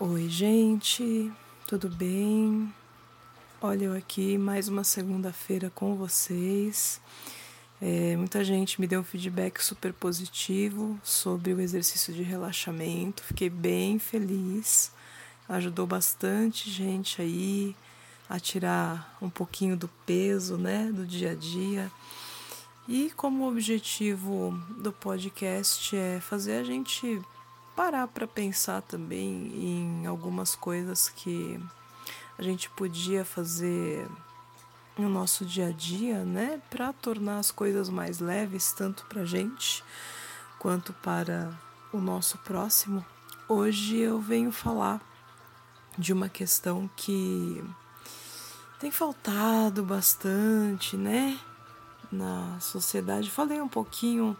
Oi, gente, tudo bem? Olha, eu aqui mais uma segunda-feira com vocês. É, muita gente me deu um feedback super positivo sobre o exercício de relaxamento, fiquei bem feliz, ajudou bastante gente aí a tirar um pouquinho do peso, né, do dia a dia. E como objetivo do podcast é fazer a gente parar para pensar também em algumas coisas que a gente podia fazer no nosso dia a dia, né, para tornar as coisas mais leves tanto para gente quanto para o nosso próximo. Hoje eu venho falar de uma questão que tem faltado bastante, né, na sociedade. Falei um pouquinho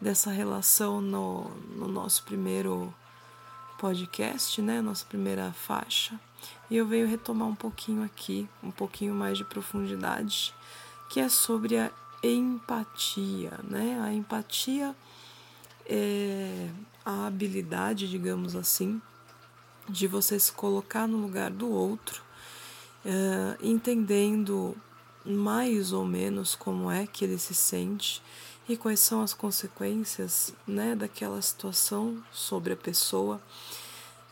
dessa relação no, no nosso primeiro podcast, né? Nossa primeira faixa. E eu venho retomar um pouquinho aqui, um pouquinho mais de profundidade, que é sobre a empatia, né? A empatia é a habilidade, digamos assim, de você se colocar no lugar do outro, é, entendendo mais ou menos como é que ele se sente e quais são as consequências né, daquela situação sobre a pessoa.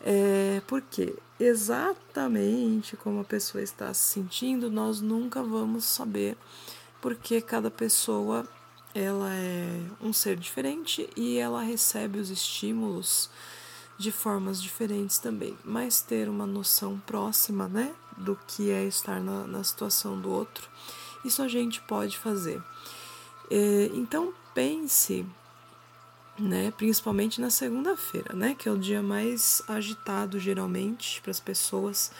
É, porque exatamente como a pessoa está se sentindo, nós nunca vamos saber, porque cada pessoa ela é um ser diferente e ela recebe os estímulos de formas diferentes também. Mas ter uma noção próxima né, do que é estar na, na situação do outro, isso a gente pode fazer. É, então pense, né, principalmente na segunda-feira, né, que é o dia mais agitado geralmente para as pessoas.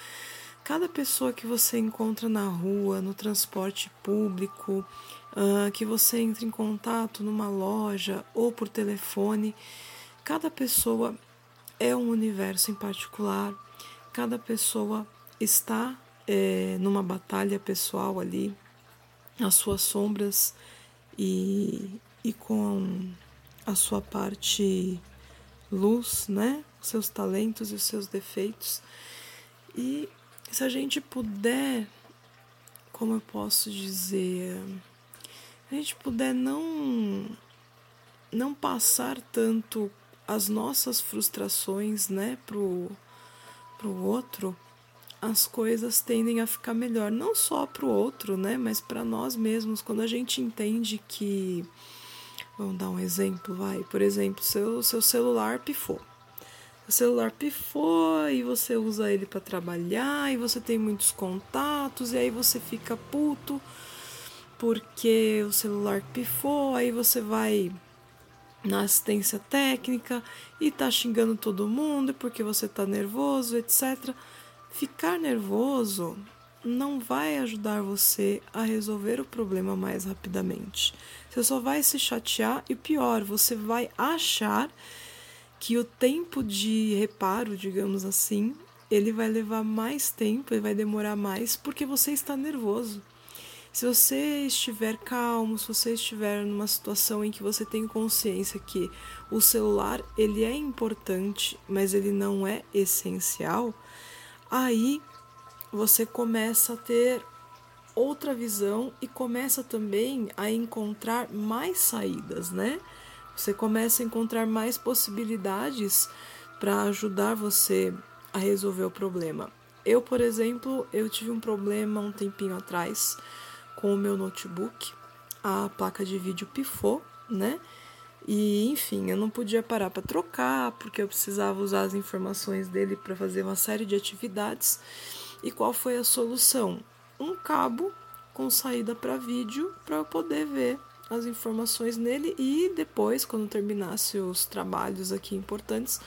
Cada pessoa que você encontra na rua, no transporte público, uh, que você entra em contato numa loja ou por telefone, cada pessoa é um universo em particular, cada pessoa está é, numa batalha pessoal ali, as suas sombras e, e com a sua parte luz, né? Os seus talentos e os seus defeitos. E se a gente puder, como eu posso dizer, a gente puder não não passar tanto as nossas frustrações, né, pro pro outro, as coisas tendem a ficar melhor, não só para o outro, né, mas para nós mesmos. Quando a gente entende que, vamos dar um exemplo, vai, por exemplo, seu seu celular pifou. O celular pifou e você usa ele para trabalhar e você tem muitos contatos e aí você fica puto porque o celular pifou, aí você vai na assistência técnica e tá xingando todo mundo porque você tá nervoso, etc. Ficar nervoso não vai ajudar você a resolver o problema mais rapidamente. Você só vai se chatear e pior, você vai achar que o tempo de reparo, digamos assim, ele vai levar mais tempo, ele vai demorar mais porque você está nervoso. Se você estiver calmo, se você estiver numa situação em que você tem consciência que o celular ele é importante, mas ele não é essencial, aí você começa a ter outra visão e começa também a encontrar mais saídas, né? Você começa a encontrar mais possibilidades para ajudar você a resolver o problema. Eu, por exemplo, eu tive um problema um tempinho atrás com o meu notebook. A placa de vídeo pifou, né? E enfim, eu não podia parar para trocar, porque eu precisava usar as informações dele para fazer uma série de atividades. E qual foi a solução? Um cabo com saída para vídeo para eu poder ver as informações nele e depois, quando terminasse os trabalhos aqui importantes,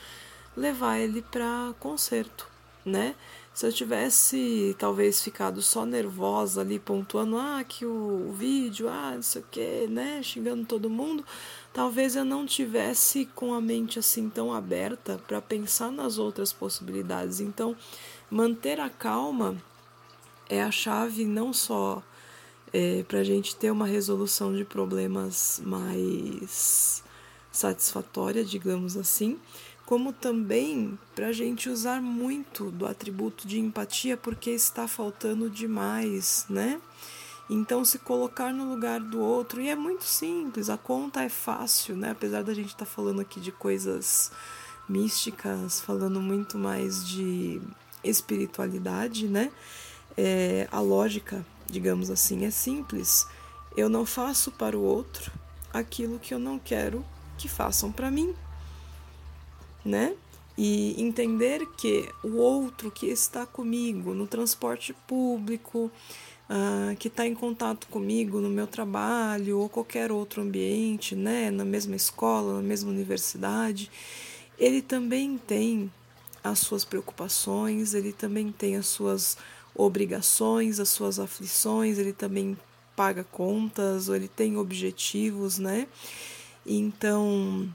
levar ele para conserto, né? Se eu tivesse talvez ficado só nervosa ali pontuando ah que o, o vídeo, ah, não sei o que, né, xingando todo mundo, talvez eu não tivesse com a mente assim tão aberta para pensar nas outras possibilidades. Então, manter a calma é a chave não só é, para a gente ter uma resolução de problemas mais satisfatória, digamos assim, como também para a gente usar muito do atributo de empatia porque está faltando demais, né? Então, se colocar no lugar do outro, e é muito simples, a conta é fácil, né? Apesar da gente estar tá falando aqui de coisas místicas, falando muito mais de espiritualidade, né? É, a lógica, digamos assim, é simples. Eu não faço para o outro aquilo que eu não quero que façam para mim, né? E entender que o outro que está comigo no transporte público, uh, que está em contato comigo no meu trabalho ou qualquer outro ambiente, né, na mesma escola, na mesma universidade, ele também tem as suas preocupações, ele também tem as suas obrigações, as suas aflições, ele também paga contas, ou ele tem objetivos, né? Então,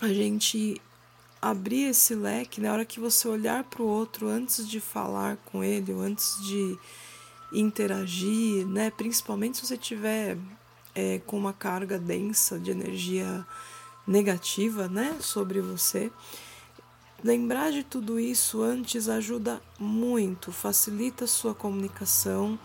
a gente abrir esse leque, na hora que você olhar para o outro antes de falar com ele, ou antes de interagir, né? Principalmente se você tiver é, com uma carga densa de energia negativa, né? Sobre você. Lembrar de tudo isso antes ajuda muito, facilita a sua comunicação,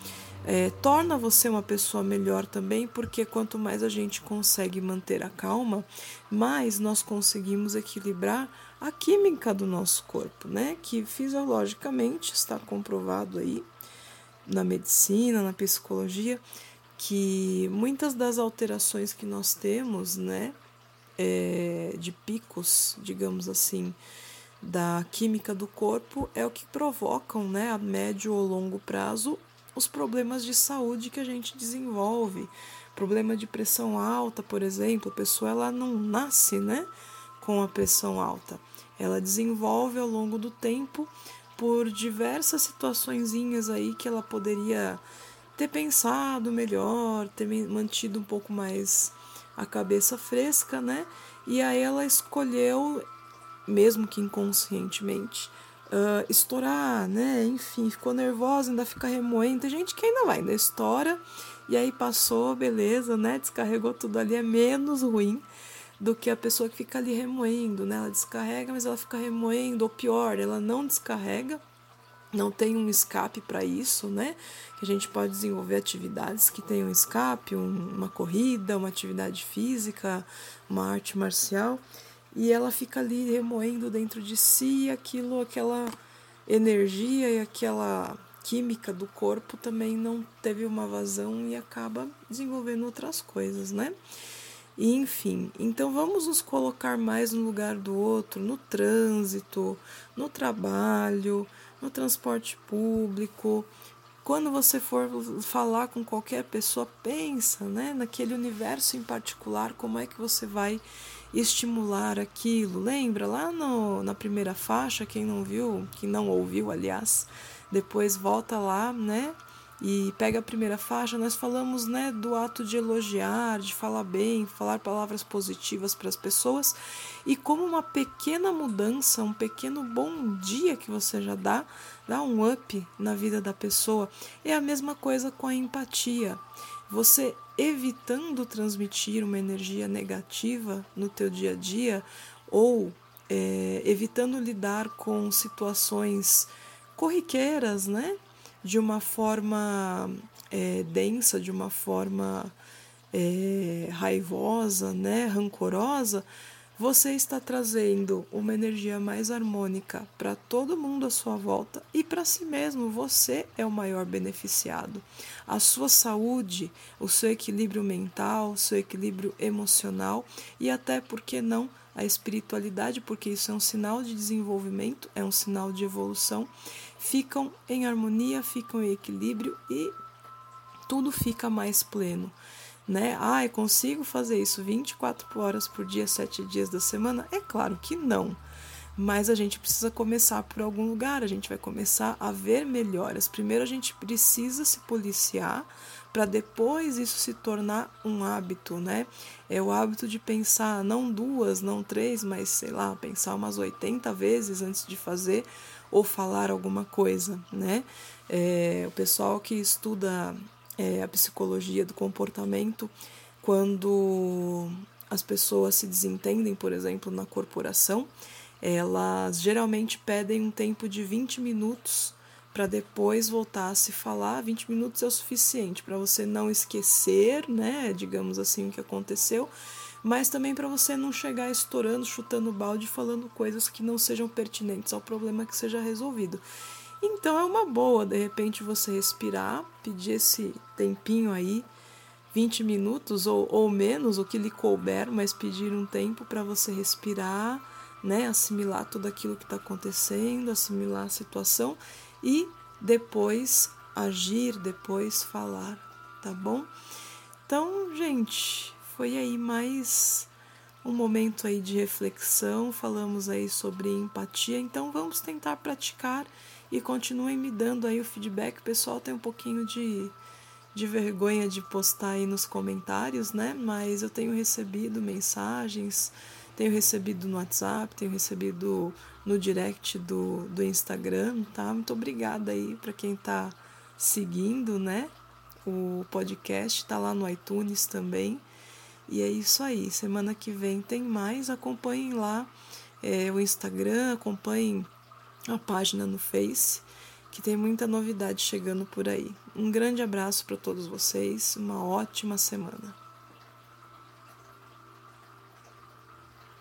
é, torna você uma pessoa melhor também, porque quanto mais a gente consegue manter a calma, mais nós conseguimos equilibrar a química do nosso corpo, né? Que fisiologicamente está comprovado aí na medicina, na psicologia, que muitas das alterações que nós temos, né, é, de picos, digamos assim, da química do corpo é o que provocam, né, a médio ou longo prazo, os problemas de saúde que a gente desenvolve. Problema de pressão alta, por exemplo, a pessoa ela não nasce, né, com a pressão alta. Ela desenvolve ao longo do tempo por diversas situações aí que ela poderia ter pensado melhor, ter mantido um pouco mais a cabeça fresca, né? E aí ela escolheu, mesmo que inconscientemente, uh, estourar, né? Enfim, ficou nervosa, ainda fica remoendo. Tem gente que ainda vai, ainda estoura, e aí passou, beleza, né? Descarregou tudo ali, é menos ruim do que a pessoa que fica ali remoendo, né? Ela descarrega, mas ela fica remoendo, ou pior, ela não descarrega, não tem um escape para isso, né? Que a gente pode desenvolver atividades que tenham escape, um, uma corrida, uma atividade física, uma arte marcial, e ela fica ali remoendo dentro de si aquilo, aquela energia e aquela química do corpo também não teve uma vazão e acaba desenvolvendo outras coisas, né? enfim, então vamos nos colocar mais no lugar do outro, no trânsito, no trabalho, no transporte público. Quando você for falar com qualquer pessoa, pensa né, naquele universo em particular, como é que você vai estimular aquilo. Lembra lá no, na primeira faixa, quem não viu, quem não ouviu, aliás, depois volta lá, né? e pega a primeira faixa, nós falamos né, do ato de elogiar, de falar bem, falar palavras positivas para as pessoas e como uma pequena mudança, um pequeno bom dia que você já dá, dá um up na vida da pessoa. É a mesma coisa com a empatia. Você evitando transmitir uma energia negativa no teu dia a dia ou é, evitando lidar com situações corriqueiras, né? de uma forma é, densa, de uma forma é, raivosa, né, rancorosa, você está trazendo uma energia mais harmônica para todo mundo à sua volta e para si mesmo. Você é o maior beneficiado. A sua saúde, o seu equilíbrio mental, o seu equilíbrio emocional e até, por que não, a espiritualidade, porque isso é um sinal de desenvolvimento, é um sinal de evolução ficam em harmonia, ficam em equilíbrio e tudo fica mais pleno. Né? Ah, eu consigo fazer isso 24 horas por dia, 7 dias da semana? É claro que não. Mas a gente precisa começar por algum lugar, a gente vai começar a ver melhoras. Primeiro a gente precisa se policiar para depois isso se tornar um hábito, né? É o hábito de pensar não duas, não três, mas sei lá, pensar umas 80 vezes antes de fazer ou falar alguma coisa, né? É, o pessoal que estuda é, a psicologia do comportamento, quando as pessoas se desentendem, por exemplo, na corporação, elas geralmente pedem um tempo de 20 minutos para depois voltar a se falar. 20 minutos é o suficiente para você não esquecer, né, digamos assim, o que aconteceu, mas também para você não chegar estourando, chutando balde, falando coisas que não sejam pertinentes ao problema que seja resolvido. Então é uma boa, de repente, você respirar, pedir esse tempinho aí, 20 minutos ou, ou menos, o que lhe couber, mas pedir um tempo para você respirar, né, assimilar tudo aquilo que está acontecendo, assimilar a situação e depois agir, depois falar, tá bom? Então, gente, foi aí mais um momento aí de reflexão, falamos aí sobre empatia, então vamos tentar praticar e continuem me dando aí o feedback. O pessoal tem um pouquinho de, de vergonha de postar aí nos comentários, né? Mas eu tenho recebido mensagens, tenho recebido no WhatsApp, tenho recebido no direct do, do Instagram, tá? Muito obrigada aí para quem tá seguindo, né? O podcast tá lá no iTunes também. E é isso aí. Semana que vem tem mais. Acompanhem lá é, o Instagram, acompanhem a página no Face, que tem muita novidade chegando por aí. Um grande abraço para todos vocês, uma ótima semana.